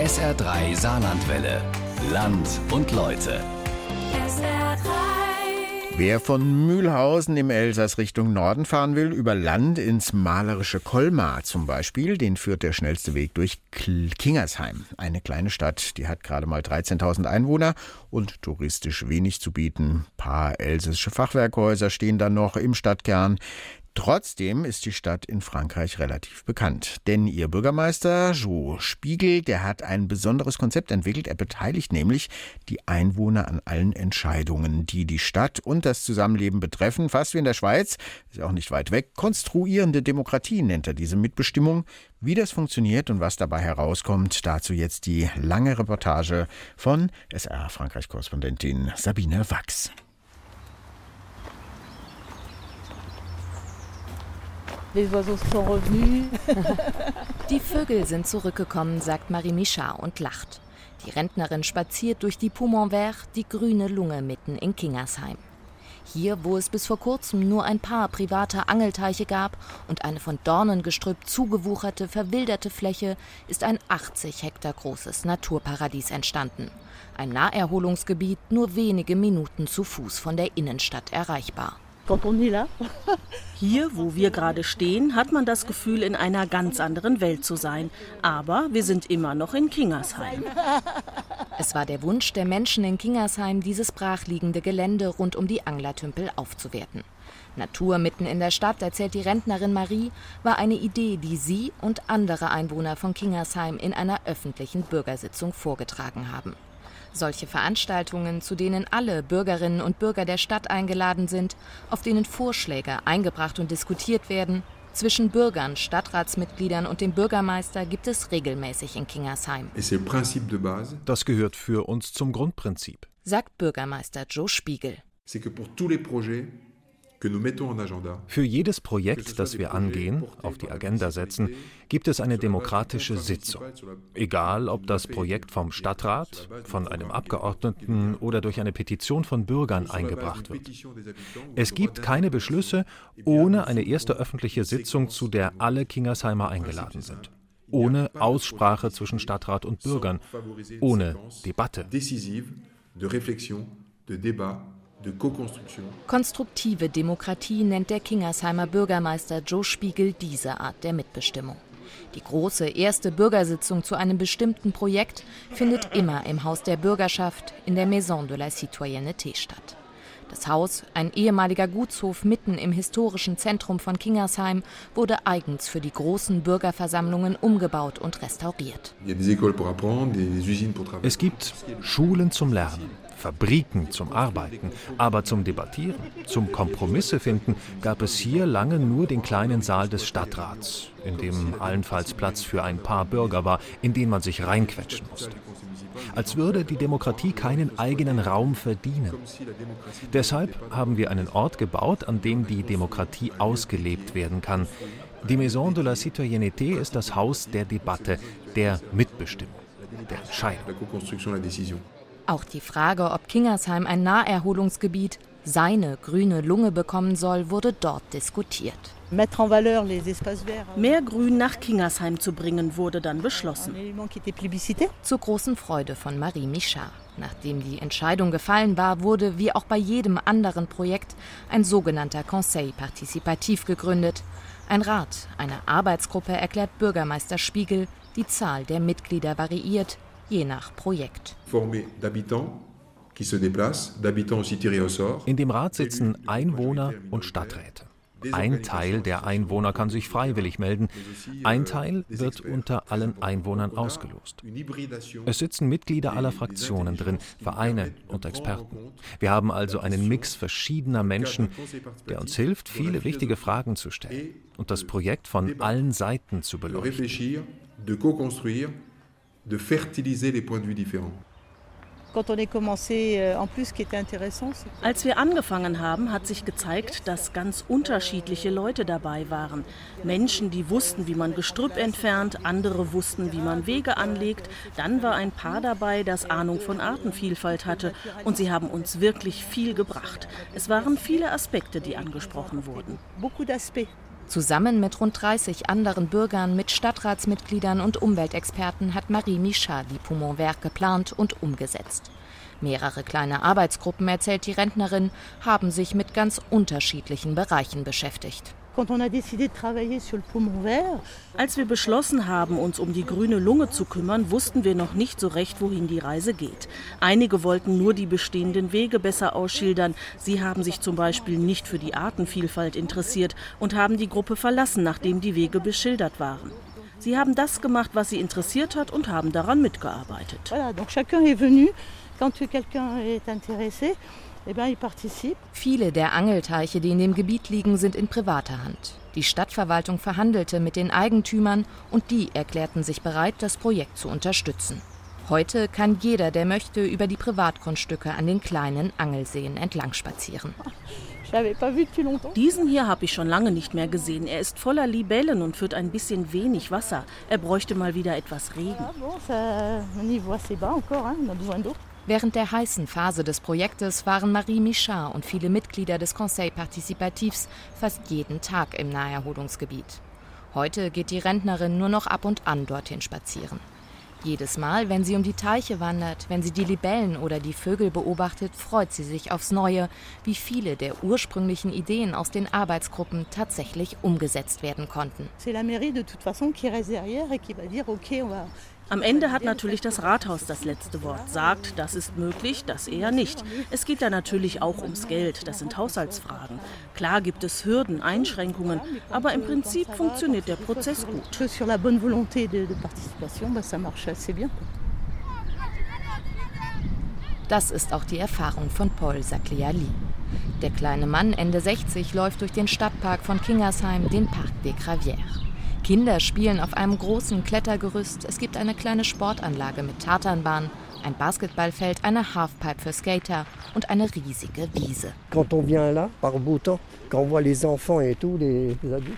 SR3 Saarlandwelle. Land und Leute. Wer von Mühlhausen im Elsass Richtung Norden fahren will, über Land ins malerische Colmar zum Beispiel, den führt der schnellste Weg durch Kingersheim. Eine kleine Stadt, die hat gerade mal 13.000 Einwohner und touristisch wenig zu bieten. Ein paar elsässische Fachwerkhäuser stehen da noch im Stadtkern. Trotzdem ist die Stadt in Frankreich relativ bekannt. Denn ihr Bürgermeister Jo Spiegel, der hat ein besonderes Konzept entwickelt. Er beteiligt nämlich die Einwohner an allen Entscheidungen, die die Stadt und das Zusammenleben betreffen. Fast wie in der Schweiz, ist auch nicht weit weg. Konstruierende Demokratie nennt er diese Mitbestimmung. Wie das funktioniert und was dabei herauskommt, dazu jetzt die lange Reportage von SR Frankreich-Korrespondentin Sabine Wachs. Die Vögel sind zurückgekommen, sagt Marie Michard und lacht. Die Rentnerin spaziert durch die Poumon Vert, die grüne Lunge mitten in Kingersheim. Hier, wo es bis vor kurzem nur ein paar private Angelteiche gab und eine von Dornengestrüpp zugewucherte, verwilderte Fläche, ist ein 80 Hektar großes Naturparadies entstanden. Ein Naherholungsgebiet nur wenige Minuten zu Fuß von der Innenstadt erreichbar. Hier, wo wir gerade stehen, hat man das Gefühl, in einer ganz anderen Welt zu sein. Aber wir sind immer noch in Kingersheim. Es war der Wunsch der Menschen in Kingersheim, dieses brachliegende Gelände rund um die Anglertümpel aufzuwerten. Natur mitten in der Stadt, erzählt die Rentnerin Marie, war eine Idee, die sie und andere Einwohner von Kingersheim in einer öffentlichen Bürgersitzung vorgetragen haben. Solche Veranstaltungen, zu denen alle Bürgerinnen und Bürger der Stadt eingeladen sind, auf denen Vorschläge eingebracht und diskutiert werden, zwischen Bürgern, Stadtratsmitgliedern und dem Bürgermeister gibt es regelmäßig in Kingersheim. Das gehört für uns zum Grundprinzip, sagt Bürgermeister Joe Spiegel. Für jedes Projekt, das wir angehen, auf die Agenda setzen, gibt es eine demokratische Sitzung. Egal, ob das Projekt vom Stadtrat, von einem Abgeordneten oder durch eine Petition von Bürgern eingebracht wird. Es gibt keine Beschlüsse ohne eine erste öffentliche Sitzung, zu der alle Kingersheimer eingeladen sind. Ohne Aussprache zwischen Stadtrat und Bürgern, ohne Debatte. Konstruktive Demokratie nennt der Kingersheimer Bürgermeister Joe Spiegel diese Art der Mitbestimmung. Die große erste Bürgersitzung zu einem bestimmten Projekt findet immer im Haus der Bürgerschaft in der Maison de la Citoyenneté statt. Das Haus, ein ehemaliger Gutshof mitten im historischen Zentrum von Kingersheim, wurde eigens für die großen Bürgerversammlungen umgebaut und restauriert. Es gibt Schulen zum Lernen, Fabriken zum Arbeiten, aber zum Debattieren, zum Kompromisse finden, gab es hier lange nur den kleinen Saal des Stadtrats, in dem allenfalls Platz für ein paar Bürger war, in den man sich reinquetschen musste. Als würde die Demokratie keinen eigenen Raum verdienen. Deshalb haben wir einen Ort gebaut, an dem die Demokratie ausgelebt werden kann. Die Maison de la Citoyenneté ist das Haus der Debatte, der Mitbestimmung, der Entscheidung. Auch die Frage, ob Kingersheim ein Naherholungsgebiet, seine grüne Lunge bekommen soll, wurde dort diskutiert. Mehr Grün nach Kingersheim zu bringen, wurde dann beschlossen. Zur großen Freude von Marie Michard. Nachdem die Entscheidung gefallen war, wurde, wie auch bei jedem anderen Projekt, ein sogenannter Conseil Participatif gegründet. Ein Rat, eine Arbeitsgruppe, erklärt Bürgermeister Spiegel. Die Zahl der Mitglieder variiert, je nach Projekt. In dem Rat sitzen Einwohner und Stadträte. Ein Teil der Einwohner kann sich freiwillig melden, ein Teil wird unter allen Einwohnern ausgelost. Es sitzen Mitglieder aller Fraktionen drin, Vereine und Experten. Wir haben also einen Mix verschiedener Menschen, der uns hilft, viele wichtige Fragen zu stellen und das Projekt von allen Seiten zu beleuchten de fertiliser les points de vue différents. Euh, Als wir angefangen haben, hat sich gezeigt, dass ganz unterschiedliche Leute dabei waren. Menschen, die wussten, wie man Gestrüpp entfernt, andere wussten, wie man Wege anlegt. Dann war ein Paar dabei, das Ahnung von Artenvielfalt hatte. Und sie haben uns wirklich viel gebracht. Es waren viele Aspekte, die angesprochen wurden. Zusammen mit rund 30 anderen Bürgern, mit Stadtratsmitgliedern und Umweltexperten hat Marie Michard die Poumon Vert geplant und umgesetzt. Mehrere kleine Arbeitsgruppen, erzählt die Rentnerin, haben sich mit ganz unterschiedlichen Bereichen beschäftigt. Als wir beschlossen haben, uns um die grüne Lunge zu kümmern, wussten wir noch nicht so recht, wohin die Reise geht. Einige wollten nur die bestehenden Wege besser ausschildern. Sie haben sich zum Beispiel nicht für die Artenvielfalt interessiert und haben die Gruppe verlassen, nachdem die Wege beschildert waren. Sie haben das gemacht, was sie interessiert hat und haben daran mitgearbeitet. Voilà, donc chacun est venu quand quelqu'un est intéressé. Eh Viele der Angelteiche, die in dem Gebiet liegen, sind in privater Hand. Die Stadtverwaltung verhandelte mit den Eigentümern und die erklärten sich bereit, das Projekt zu unterstützen. Heute kann jeder, der möchte, über die Privatgrundstücke an den kleinen Angelseen entlang spazieren. Diesen hier habe ich schon lange nicht mehr gesehen. Er ist voller Libellen und führt ein bisschen wenig Wasser. Er bräuchte mal wieder etwas Regen. Während der heißen Phase des Projektes waren Marie Michard und viele Mitglieder des Conseil Participatifs fast jeden Tag im Naherholungsgebiet. Heute geht die Rentnerin nur noch ab und an dorthin spazieren. Jedes Mal, wenn sie um die Teiche wandert, wenn sie die Libellen oder die Vögel beobachtet, freut sie sich aufs Neue, wie viele der ursprünglichen Ideen aus den Arbeitsgruppen tatsächlich umgesetzt werden konnten. Am Ende hat natürlich das Rathaus das letzte Wort, sagt, das ist möglich, das eher nicht. Es geht da natürlich auch ums Geld, das sind Haushaltsfragen. Klar gibt es Hürden, Einschränkungen, aber im Prinzip funktioniert der Prozess gut. Das ist auch die Erfahrung von Paul Sagliali. Der kleine Mann, Ende 60, läuft durch den Stadtpark von Kingersheim, den Parc des Gravières. Kinder spielen auf einem großen Klettergerüst. Es gibt eine kleine Sportanlage mit Tatanbahn, ein Basketballfeld, eine Halfpipe für Skater und eine riesige Wiese.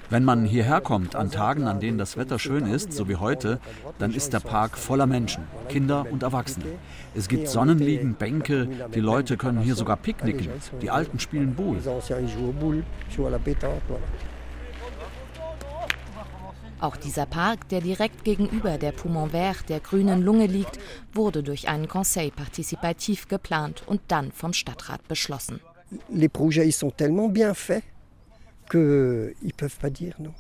Wenn man hierher kommt an Tagen, an denen das Wetter schön ist, so wie heute, dann ist der Park voller Menschen, Kinder und Erwachsene. Es gibt Sonnenliegen, Bänke, die Leute können hier sogar picknicken. Die Alten spielen Boule. Auch dieser Park, der direkt gegenüber der Poumon Vert, der grünen Lunge liegt, wurde durch einen Conseil Participatif geplant und dann vom Stadtrat beschlossen. Les projets sont tellement bien faits qu'ils peuvent pas dire non.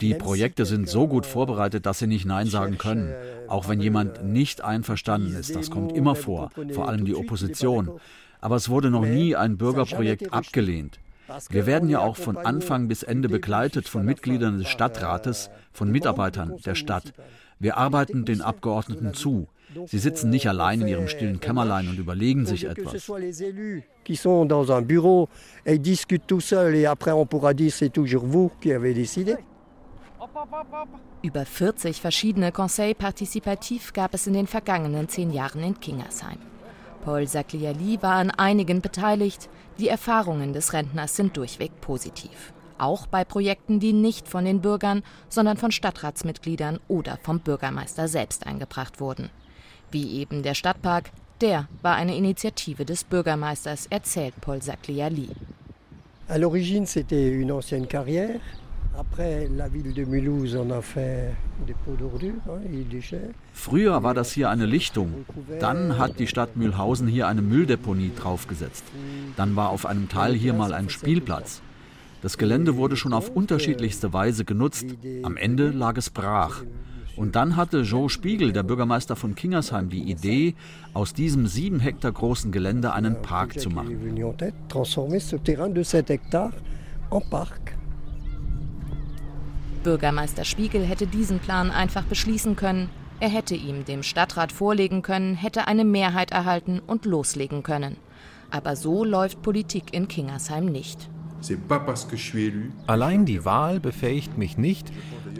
Die Projekte sind so gut vorbereitet, dass sie nicht Nein sagen können. Auch wenn jemand nicht einverstanden ist, das kommt immer vor, vor allem die Opposition. Aber es wurde noch nie ein Bürgerprojekt abgelehnt. Wir werden ja auch von Anfang bis Ende begleitet von Mitgliedern des Stadtrates, von Mitarbeitern der Stadt. Wir arbeiten den Abgeordneten zu. Sie sitzen nicht allein in ihrem stillen Kämmerlein und überlegen sich etwas. Über 40 verschiedene Conseil Participatif gab es in den vergangenen zehn Jahren in Kingersheim. Paul Sagliali war an einigen beteiligt. Die Erfahrungen des Rentners sind durchweg positiv. Auch bei Projekten, die nicht von den Bürgern, sondern von Stadtratsmitgliedern oder vom Bürgermeister selbst eingebracht wurden. Wie eben der Stadtpark, der war eine Initiative des Bürgermeisters, erzählt Paul Sagliali. À l'origine, c'était une ancienne carrière. Früher war das hier eine Lichtung. Dann hat die Stadt Mühlhausen hier eine Mülldeponie draufgesetzt. Dann war auf einem Teil hier mal ein Spielplatz. Das Gelände wurde schon auf unterschiedlichste Weise genutzt. Am Ende lag es brach. Und dann hatte Joe Spiegel, der Bürgermeister von Kingersheim, die Idee, aus diesem sieben Hektar großen Gelände einen Park zu machen. Bürgermeister Spiegel hätte diesen Plan einfach beschließen können. Er hätte ihm dem Stadtrat vorlegen können, hätte eine Mehrheit erhalten und loslegen können. Aber so läuft Politik in Kingersheim nicht. Allein die Wahl befähigt mich nicht,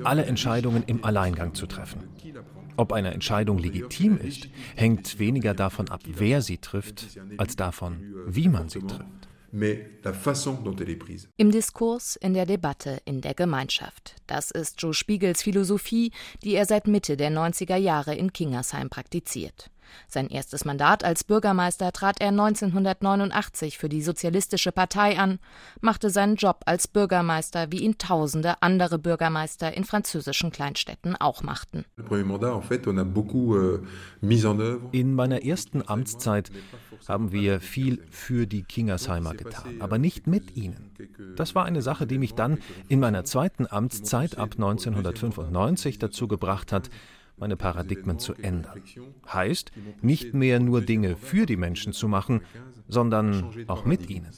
alle Entscheidungen im Alleingang zu treffen. Ob eine Entscheidung legitim ist, hängt weniger davon ab, wer sie trifft, als davon, wie man sie trifft Im Diskurs, in der Debatte, in der Gemeinschaft. Das ist Joe Spiegels Philosophie, die er seit Mitte der 90er Jahre in Kingersheim praktiziert. Sein erstes Mandat als Bürgermeister trat er 1989 für die Sozialistische Partei an, machte seinen Job als Bürgermeister, wie ihn tausende andere Bürgermeister in französischen Kleinstädten auch machten. Euh, in meiner ersten Amtszeit haben wir viel für die Kingersheimer getan, aber nicht mit ihnen. Das war eine Sache, die mich dann in meiner zweiten Amtszeit ab 1995 dazu gebracht hat, meine Paradigmen zu ändern. Heißt, nicht mehr nur Dinge für die Menschen zu machen, sondern auch mit ihnen.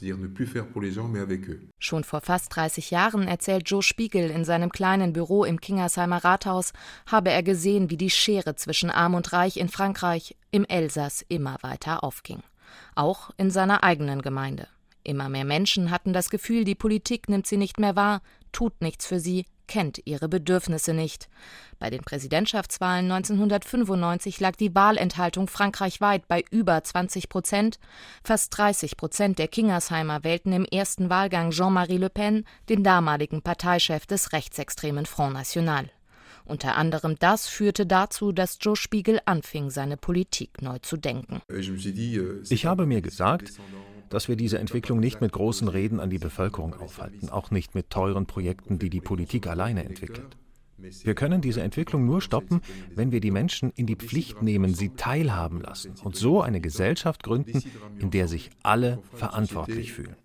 Schon vor fast 30 Jahren erzählt Joe Spiegel in seinem kleinen Büro im Kingersheimer Rathaus, habe er gesehen, wie die Schere zwischen Arm und Reich in Frankreich im Elsass immer weiter aufging. Auch in seiner eigenen Gemeinde. Immer mehr Menschen hatten das Gefühl, die Politik nimmt sie nicht mehr wahr, tut nichts für sie, kennt ihre Bedürfnisse nicht. Bei den Präsidentschaftswahlen 1995 lag die Wahlenthaltung frankreichweit bei über 20 Prozent. Fast 30 Prozent der Kingersheimer wählten im ersten Wahlgang Jean-Marie Le Pen, den damaligen Parteichef des rechtsextremen Front National. Unter anderem das führte dazu, dass Joe Spiegel anfing, seine Politik neu zu denken. Ich habe mir gesagt, dass wir diese Entwicklung nicht mit großen Reden an die Bevölkerung aufhalten, auch nicht mit teuren Projekten, die die Politik alleine entwickelt. Wir können diese Entwicklung nur stoppen, wenn wir die Menschen in die Pflicht nehmen, sie teilhaben lassen und so eine Gesellschaft gründen, in der sich alle verantwortlich fühlen.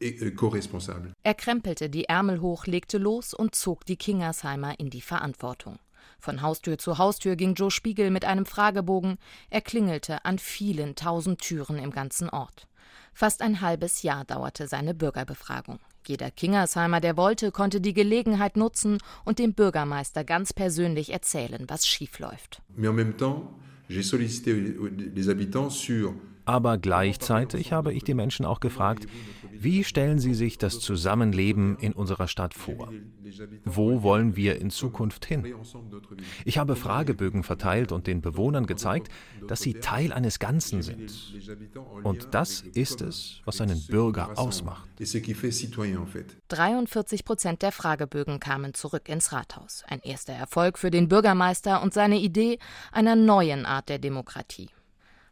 Er krempelte die Ärmel hoch, legte los und zog die Kingersheimer in die Verantwortung. Von Haustür zu Haustür ging Joe Spiegel mit einem Fragebogen. Er klingelte an vielen tausend Türen im ganzen Ort. Fast ein halbes Jahr dauerte seine Bürgerbefragung. Jeder Kingersheimer, der wollte, konnte die Gelegenheit nutzen und dem Bürgermeister ganz persönlich erzählen, was schiefläuft. Aber gleichzeitig habe ich die Menschen auch gefragt, wie stellen sie sich das Zusammenleben in unserer Stadt vor? Wo wollen wir in Zukunft hin? Ich habe Fragebögen verteilt und den Bewohnern gezeigt, dass sie Teil eines Ganzen sind. Und das ist es, was einen Bürger ausmacht. 43 Prozent der Fragebögen kamen zurück ins Rathaus. Ein erster Erfolg für den Bürgermeister und seine Idee einer neuen Art der Demokratie.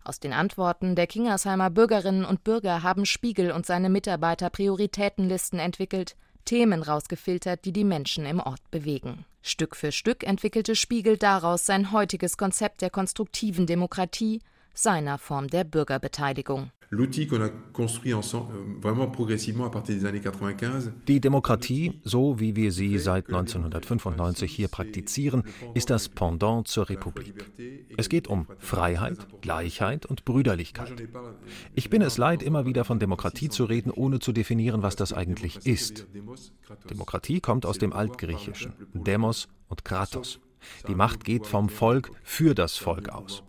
Aus den Antworten der Kingersheimer Bürgerinnen und Bürger haben Spiegel und seine Mitarbeiter Prioritätenlisten entwickelt, Themen rausgefiltert, die die Menschen im Ort bewegen. Stück für Stück entwickelte Spiegel daraus sein heutiges Konzept der konstruktiven Demokratie, seiner Form der Bürgerbeteiligung. L'outil qu'on a construit ensemble, euh, vraiment progressivement à partir des années 95. Die Demokratie, so wie wir sie seit 1995 hier praktizieren, ist das Pendant zur Republik. Es geht um Freiheit, Gleichheit und Brüderlichkeit. Ich bin es leid, immer wieder von Demokratie zu reden, ohne zu definieren, was das eigentlich ist. Demokratie kommt aus dem Altgriechischen, Demos und Kratos. Die Macht geht vom Volk für das Volk aus.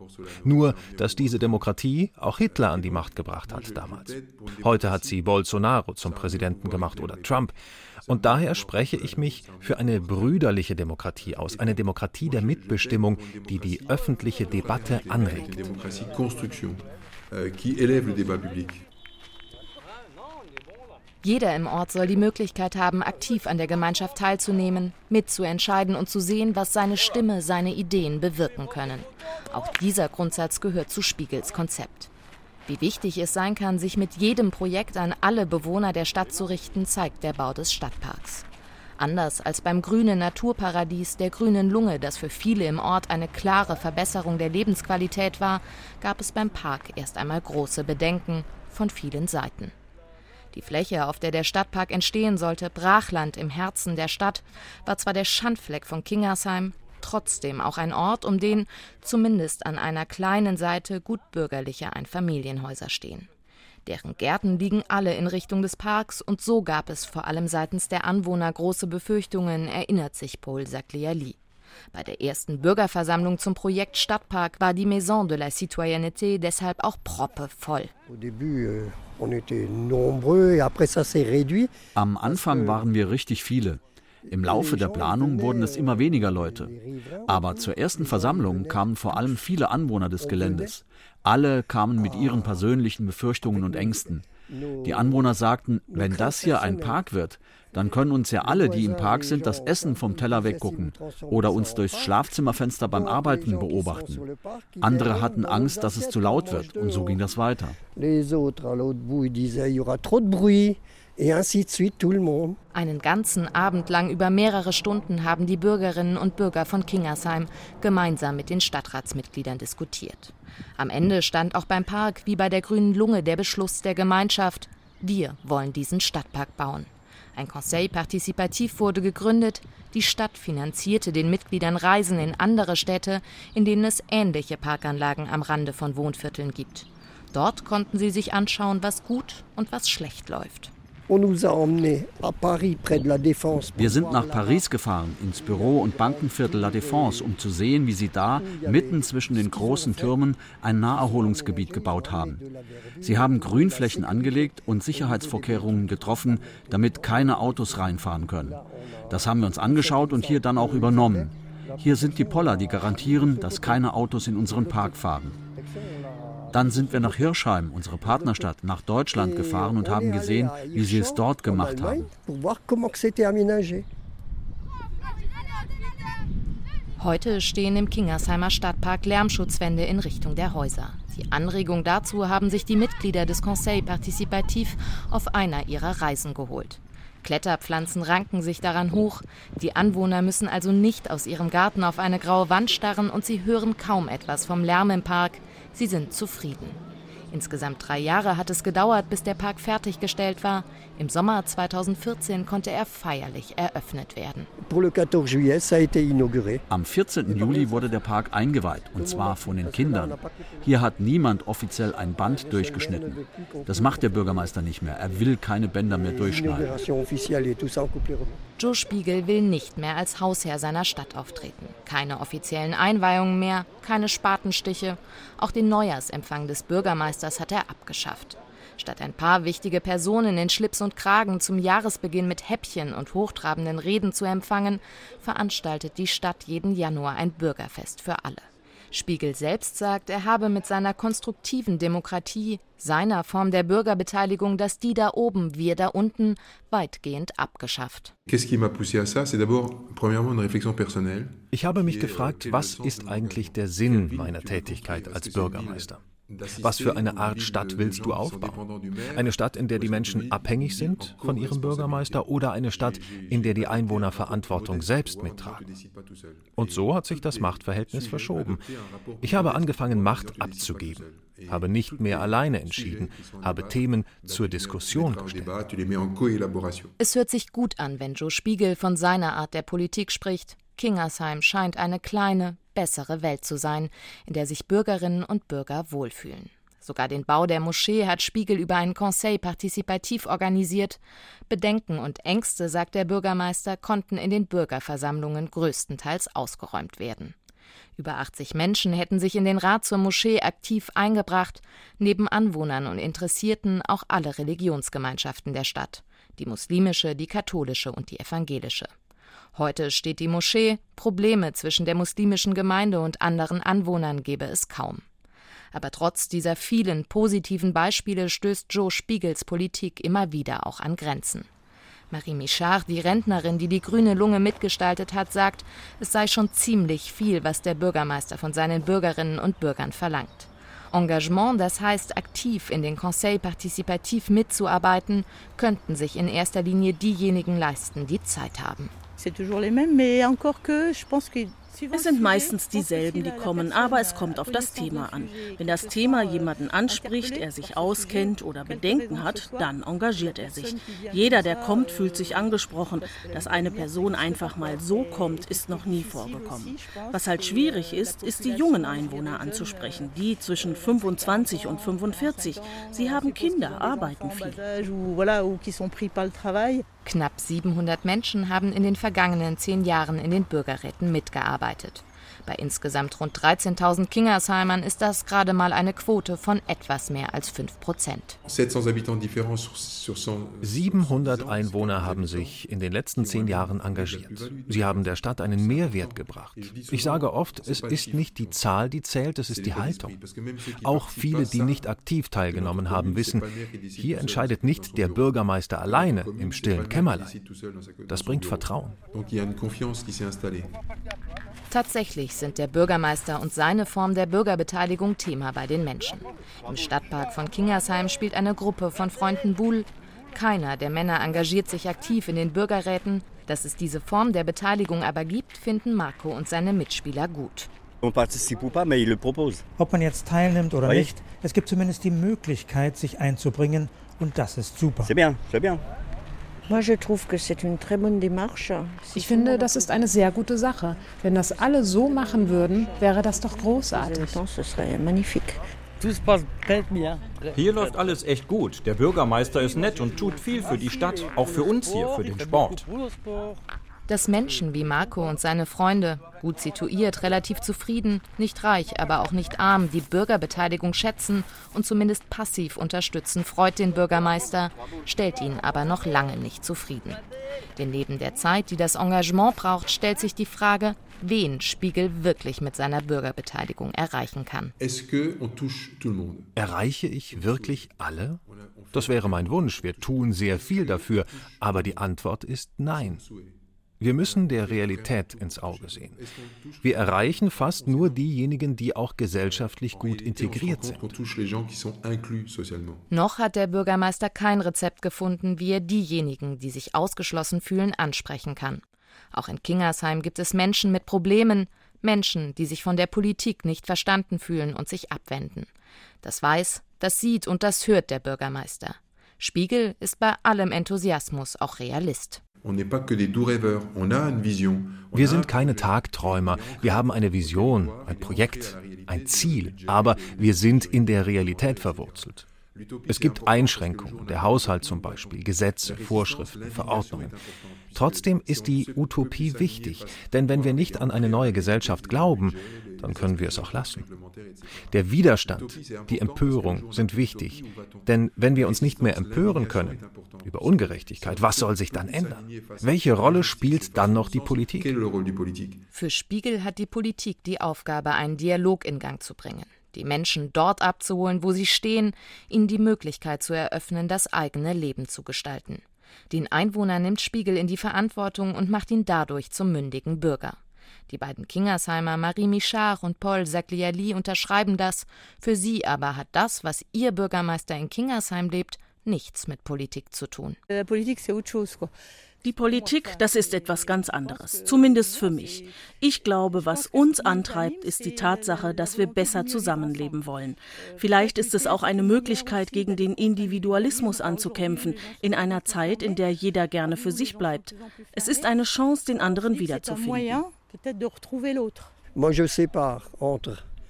Nur, dass diese Demokratie auch Hitler an die Macht gebracht hat damals. Heute hat sie Bolsonaro zum Präsidenten gemacht oder Trump. Und daher spreche ich mich für eine brüderliche Demokratie aus, eine Demokratie der Mitbestimmung, die die öffentliche Debatte anregt. Jeder im Ort soll die Möglichkeit haben, aktiv an der Gemeinschaft teilzunehmen, mitzuentscheiden und zu sehen, was seine Stimme, seine Ideen bewirken können. Auch dieser Grundsatz gehört zu Spiegels Konzept. Wie wichtig es sein kann, sich mit jedem Projekt an alle Bewohner der Stadt zu richten, zeigt der Bau des Stadtparks. Anders als beim grünen Naturparadies der grünen Lunge, das für viele im Ort eine klare Verbesserung der Lebensqualität war, gab es beim Park erst einmal große Bedenken von vielen Seiten. Die Fläche, auf der der Stadtpark entstehen sollte, Brachland im Herzen der Stadt, war zwar der Schandfleck von Kingersheim, trotzdem auch ein Ort, um den zumindest an einer kleinen Seite gut bürgerliche Einfamilienhäuser stehen. Deren Gärten liegen alle in Richtung des Parks und so gab es vor allem seitens der Anwohner große Befürchtungen, erinnert sich Paul Sagliali. Bei der ersten Bürgerversammlung zum Projekt Stadtpark war die Maison de la Citoyenneté deshalb auch proppevoll. Euh, Am Anfang waren wir richtig viele. Im Laufe der Planung wurden es immer weniger Leute. Aber zur ersten Versammlung kamen vor allem viele Anwohner des Geländes. Alle kamen mit ihren persönlichen Befürchtungen und Ängsten. Die Anwohner sagten, wenn das hier ein Park wird, dann können uns ja alle, die im Park sind, das Essen vom Teller weggucken oder uns durchs Schlafzimmerfenster beim Arbeiten beobachten. Andere hatten Angst, dass es zu laut wird und so ging das weiter. Einen ganzen Abend lang über mehrere Stunden haben die Bürgerinnen und Bürger von Kingersheim gemeinsam mit den Stadtratsmitgliedern diskutiert. Am Ende stand auch beim Park wie bei der grünen Lunge der Beschluss der Gemeinschaft, wir wollen diesen Stadtpark bauen. Ein Conseil Participativ wurde gegründet, die Stadt finanzierte den Mitgliedern Reisen in andere Städte, in denen es ähnliche Parkanlagen am Rande von Wohnvierteln gibt. Dort konnten sie sich anschauen, was gut und was schlecht läuft. Wir sind nach Paris gefahren, ins Büro- und Bankenviertel La Défense, um zu sehen, wie sie da, mitten zwischen den großen Türmen, ein Naherholungsgebiet gebaut haben. Sie haben Grünflächen angelegt und Sicherheitsvorkehrungen getroffen, damit keine Autos reinfahren können. Das haben wir uns angeschaut und hier dann auch übernommen. Hier sind die Poller, die garantieren, dass keine Autos in unseren Park fahren. Dann sind wir nach Hirschheim, unsere Partnerstadt, nach Deutschland gefahren und haben gesehen, wie sie es dort gemacht haben. Heute stehen im Kingersheimer Stadtpark Lärmschutzwände in Richtung der Häuser. Die Anregung dazu haben sich die Mitglieder des Conseil Participatif auf einer ihrer Reisen geholt. Kletterpflanzen ranken sich daran hoch. Die Anwohner müssen also nicht aus ihrem Garten auf eine graue Wand starren und sie hören kaum etwas vom Lärm im Park. Sie sind zufrieden. Insgesamt drei Jahre hat es gedauert, bis der Park fertiggestellt war. Im Sommer 2014 konnte er feierlich eröffnet werden. Am 14. Juli wurde der Park eingeweiht, und zwar von den Kindern. Hier hat niemand offiziell ein Band durchgeschnitten. Das macht der Bürgermeister nicht mehr. Er will keine Bänder mehr durchschneiden. Joe Spiegel will nicht mehr als Hausherr seiner Stadt auftreten. Keine offiziellen Einweihungen mehr, keine Spatenstiche. Auch den Neujahrsempfang des Bürgermeisters hat er abgeschafft. Statt ein paar wichtige Personen in Schlips und Kragen zum Jahresbeginn mit Häppchen und hochtrabenden Reden zu empfangen, veranstaltet die Stadt jeden Januar ein Bürgerfest für alle. Spiegel selbst sagt, er habe mit seiner konstruktiven Demokratie, seiner Form der Bürgerbeteiligung, das die da oben, wir da unten, weitgehend abgeschafft. Ich habe mich gefragt, was ist eigentlich der Sinn meiner Tätigkeit als Bürgermeister? Was für eine Art Stadt willst du aufbauen? Eine Stadt, in der die Menschen abhängig sind von ihrem Bürgermeister oder eine Stadt, in der die Einwohner Verantwortung selbst mittragen? Und so hat sich das Machtverhältnis verschoben. Ich habe angefangen, Macht abzugeben, habe nicht mehr alleine entschieden, habe Themen zur Diskussion gestellt. Es hört sich gut an, wenn Joe Spiegel von seiner Art der Politik spricht. Kingersheim scheint eine kleine, bessere Welt zu sein, in der sich Bürgerinnen und Bürger wohlfühlen. Sogar den Bau der Moschee hat Spiegel über ein Conseil Partizipativ organisiert. Bedenken und Ängste, sagt der Bürgermeister, konnten in den Bürgerversammlungen größtenteils ausgeräumt werden. Über 80 Menschen hätten sich in den Rat zur Moschee aktiv eingebracht, neben Anwohnern und Interessierten auch alle Religionsgemeinschaften der Stadt, die muslimische, die katholische und die evangelische. Heute steht die Moschee, Probleme zwischen der muslimischen Gemeinde und anderen Anwohnern gebe es kaum. Aber trotz dieser vielen positiven Beispiele stößt Joe Spiegels Politik immer wieder auch an Grenzen. Marie Michard, die Rentnerin, die die grüne Lunge mitgestaltet hat, sagt, es sei schon ziemlich viel, was der Bürgermeister von seinen Bürgerinnen und Bürgern verlangt. Engagement, das heißt aktiv in den Conseil Participativ mitzuarbeiten, könnten sich in erster Linie diejenigen leisten, die Zeit haben. C'est toujours les mêmes, mais encore que je pense que Es sind meistens dieselben, die kommen, aber es kommt auf das Thema an. Wenn das Thema jemanden anspricht, er sich auskennt oder Bedenken hat, dann engagiert er sich. Jeder, der kommt, fühlt sich angesprochen. Dass eine Person einfach mal so kommt, ist noch nie vorgekommen. Was halt schwierig ist, ist die jungen Einwohner anzusprechen, die zwischen 25 und 45. Sie haben Kinder, arbeiten viel. Knapp 700 Menschen haben in den vergangenen zehn Jahren in den Bürgerräten mitgearbeitet. Bei insgesamt rund 13.000 Kingersheimern ist das gerade mal eine Quote von etwas mehr als 5 Prozent. 700 Einwohner haben sich in den letzten zehn Jahren engagiert. Sie haben der Stadt einen Mehrwert gebracht. Ich sage oft, es ist nicht die Zahl, die zählt, es ist die Haltung. Auch viele, die nicht aktiv teilgenommen haben, wissen, hier entscheidet nicht der Bürgermeister alleine im stillen Kämmerlein. Das bringt Vertrauen. Tatsächlich sind der Bürgermeister und seine Form der Bürgerbeteiligung Thema bei den Menschen. Im Stadtpark von Kingersheim spielt eine Gruppe von Freunden Buhl. Keiner der Männer engagiert sich aktiv in den Bürgerräten. Dass es diese Form der Beteiligung aber gibt, finden Marco und seine Mitspieler gut. Ob man jetzt teilnimmt oder nicht, es gibt zumindest die Möglichkeit, sich einzubringen und das ist super. Ich finde, das ist eine sehr gute Sache. Wenn das alle so machen würden, wäre das doch großartig. Hier läuft alles echt gut. Der Bürgermeister ist nett und tut viel für die Stadt, auch für uns hier, für den Sport. Dass Menschen wie Marco und seine Freunde, gut situiert, relativ zufrieden, nicht reich, aber auch nicht arm, die Bürgerbeteiligung schätzen und zumindest passiv unterstützen, freut den Bürgermeister, stellt ihn aber noch lange nicht zufrieden. Denn neben der Zeit, die das Engagement braucht, stellt sich die Frage, wen Spiegel wirklich mit seiner Bürgerbeteiligung erreichen kann. Erreiche ich wirklich alle? Das wäre mein Wunsch. Wir tun sehr viel dafür. Aber die Antwort ist nein. Wir müssen der Realität ins Auge sehen. Wir erreichen fast nur diejenigen, die auch gesellschaftlich gut integriert sind. Noch hat der Bürgermeister kein Rezept gefunden, wie er diejenigen, die sich ausgeschlossen fühlen, ansprechen kann. Auch in Kingersheim gibt es Menschen mit Problemen, Menschen, die sich von der Politik nicht verstanden fühlen und sich abwenden. Das weiß, das sieht und das hört der Bürgermeister. Spiegel ist bei allem Enthusiasmus auch Realist. Wir sind keine Tagträumer. Wir haben eine Vision, ein Projekt, ein Ziel. Aber wir sind in der Realität verwurzelt. Es gibt Einschränkungen, der Haushalt zum Beispiel, Gesetze, Vorschriften, Verordnungen. Trotzdem ist die Utopie wichtig, denn wenn wir nicht an eine neue Gesellschaft glauben, dann können wir es auch lassen. Der Widerstand, die Empörung sind wichtig, denn wenn wir uns nicht mehr empören können über Ungerechtigkeit, was soll sich dann ändern? Welche Rolle spielt dann noch die Politik? Für Spiegel hat die Politik die Aufgabe, einen Dialog in Gang zu bringen die Menschen dort abzuholen, wo sie stehen, ihnen die Möglichkeit zu eröffnen, das eigene Leben zu gestalten. Den Einwohner nimmt Spiegel in die Verantwortung und macht ihn dadurch zum mündigen Bürger. Die beiden Kingersheimer Marie Michard und Paul Sagliali unterschreiben das. Für sie aber hat das, was ihr Bürgermeister in Kingersheim lebt, nichts mit Politik zu tun. Die Politik, das ist etwas ganz anderes, zumindest für mich. Ich glaube, was uns antreibt, ist die Tatsache, dass wir besser zusammenleben wollen. Vielleicht ist es auch eine Möglichkeit, gegen den Individualismus anzukämpfen, in einer Zeit, in der jeder gerne für sich bleibt. Es ist eine Chance, den anderen wiederzufinden.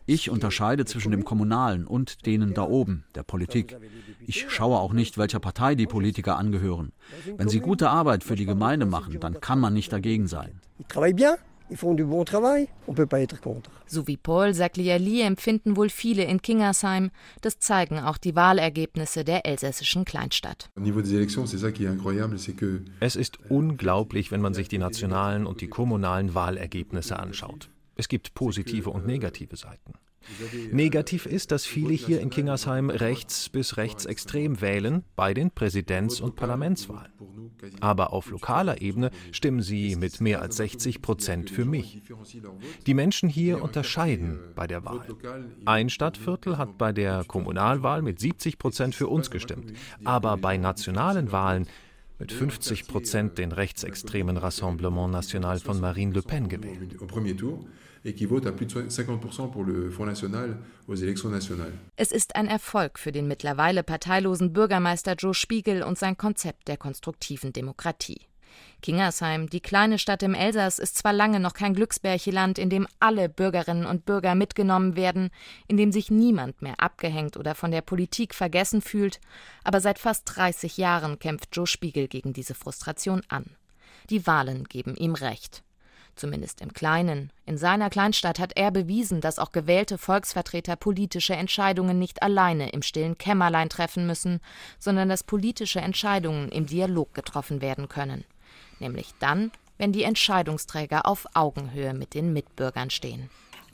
Ich unterscheide zwischen dem Kommunalen und denen da oben, der Politik. Ich schaue auch nicht, welcher Partei die Politiker angehören. Wenn sie gute Arbeit für die Gemeinde machen, dann kann man nicht dagegen sein. So wie Paul Sagliali empfinden wohl viele in Kingersheim. Das zeigen auch die Wahlergebnisse der elsässischen Kleinstadt. Es ist unglaublich, wenn man sich die nationalen und die kommunalen Wahlergebnisse anschaut. Es gibt positive und negative Seiten. Negativ ist, dass viele hier in Kingersheim rechts bis rechtsextrem wählen bei den Präsidents- und Parlamentswahlen. Aber auf lokaler Ebene stimmen sie mit mehr als 60 Prozent für mich. Die Menschen hier unterscheiden bei der Wahl. Ein Stadtviertel hat bei der Kommunalwahl mit 70 Prozent für uns gestimmt, aber bei nationalen Wahlen mit 50 Prozent den rechtsextremen Rassemblement National von Marine Le Pen gewählt équivaut à plus de 50% pour le Front National aux élections nationales. Es ist ein Erfolg für den mittlerweile parteilosen Bürgermeister Joe Spiegel und sein Konzept der konstruktiven Demokratie. Kingersheim, die kleine Stadt im Elsass, ist zwar lange noch kein Glücksbärcheland, in dem alle Bürgerinnen und Bürger mitgenommen werden, in dem sich niemand mehr abgehängt oder von der Politik vergessen fühlt, aber seit fast 30 Jahren kämpft Joe Spiegel gegen diese Frustration an. Die Wahlen geben ihm recht. Zumindest im Kleinen. In seiner Kleinstadt hat er bewiesen, dass auch gewählte Volksvertreter politische Entscheidungen nicht alleine im stillen Kämmerlein treffen müssen, sondern dass politische Entscheidungen im Dialog getroffen werden können. Nämlich dann, wenn die Entscheidungsträger auf Augenhöhe mit den Mitbürgern stehen.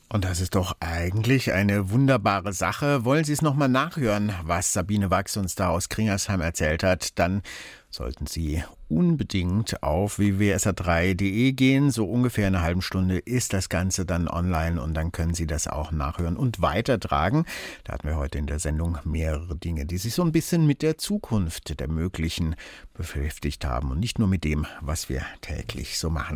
Und das ist doch eigentlich eine wunderbare Sache. Wollen Sie es nochmal nachhören, was Sabine Wachs uns da aus Kringersheim erzählt hat? Dann sollten Sie unbedingt auf www.sr3.de gehen. So ungefähr eine halbe Stunde ist das Ganze dann online und dann können Sie das auch nachhören und weitertragen. Da hatten wir heute in der Sendung mehrere Dinge, die sich so ein bisschen mit der Zukunft der Möglichen beschäftigt haben und nicht nur mit dem, was wir täglich so machen.